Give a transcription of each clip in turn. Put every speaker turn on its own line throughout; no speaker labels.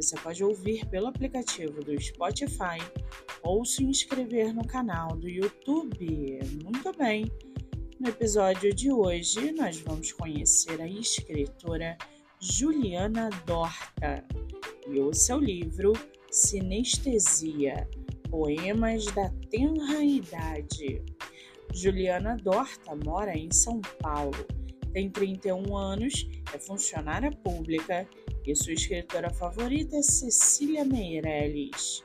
você pode ouvir pelo aplicativo do Spotify ou se inscrever no canal do YouTube. Muito bem! No episódio de hoje, nós vamos conhecer a escritora Juliana Dorta e o seu livro Sinestesia Poemas da Tenra Idade. Juliana Dorta mora em São Paulo, tem 31 anos, é funcionária pública e sua escritora favorita é Cecília Meirelles.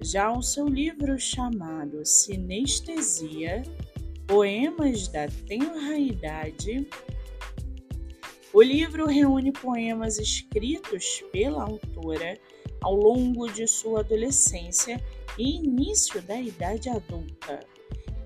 Já o seu livro chamado Sinestesia, Poemas da Tenra Idade, o livro reúne poemas escritos pela autora ao longo de sua adolescência e início da idade adulta.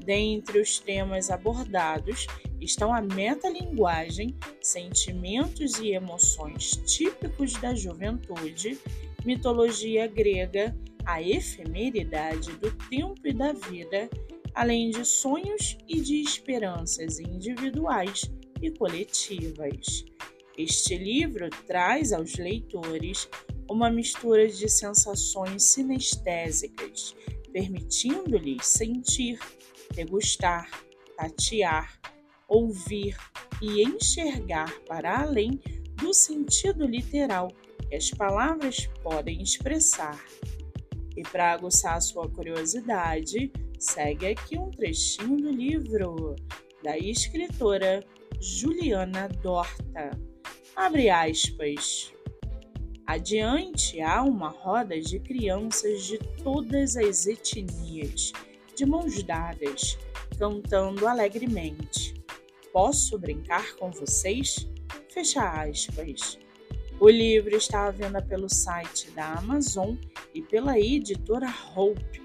Dentre os temas abordados estão a metalinguagem, sentimentos e emoções típicos da juventude, mitologia grega, a efemeridade do tempo e da vida, além de sonhos e de esperanças individuais e coletivas. Este livro traz aos leitores uma mistura de sensações sinestésicas, permitindo-lhes sentir, degustar, tatear, ouvir e enxergar para além do sentido literal que as palavras podem expressar. E para aguçar sua curiosidade, segue aqui um trechinho do livro da escritora Juliana Dorta. Abre aspas. Adiante há uma roda de crianças de todas as etnias, de mãos dadas, cantando alegremente. Posso brincar com vocês? Fecha aspas. O livro está à venda pelo site da Amazon e pela editora Hope.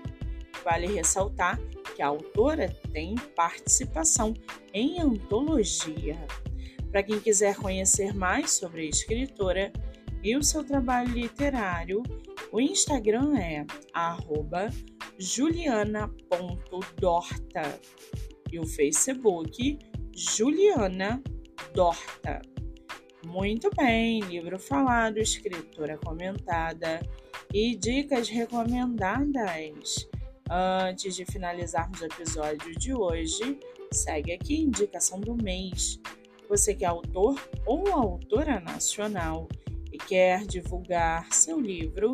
Vale ressaltar que a autora tem participação em antologia. Para quem quiser conhecer mais sobre a escritora e o seu trabalho literário, o Instagram é juliana.dorta e o Facebook Juliana Dorta. Muito bem, livro falado, escritora comentada e dicas recomendadas. Antes de finalizarmos o episódio de hoje, segue aqui a indicação do mês. Você que é autor ou autora nacional e quer divulgar seu livro,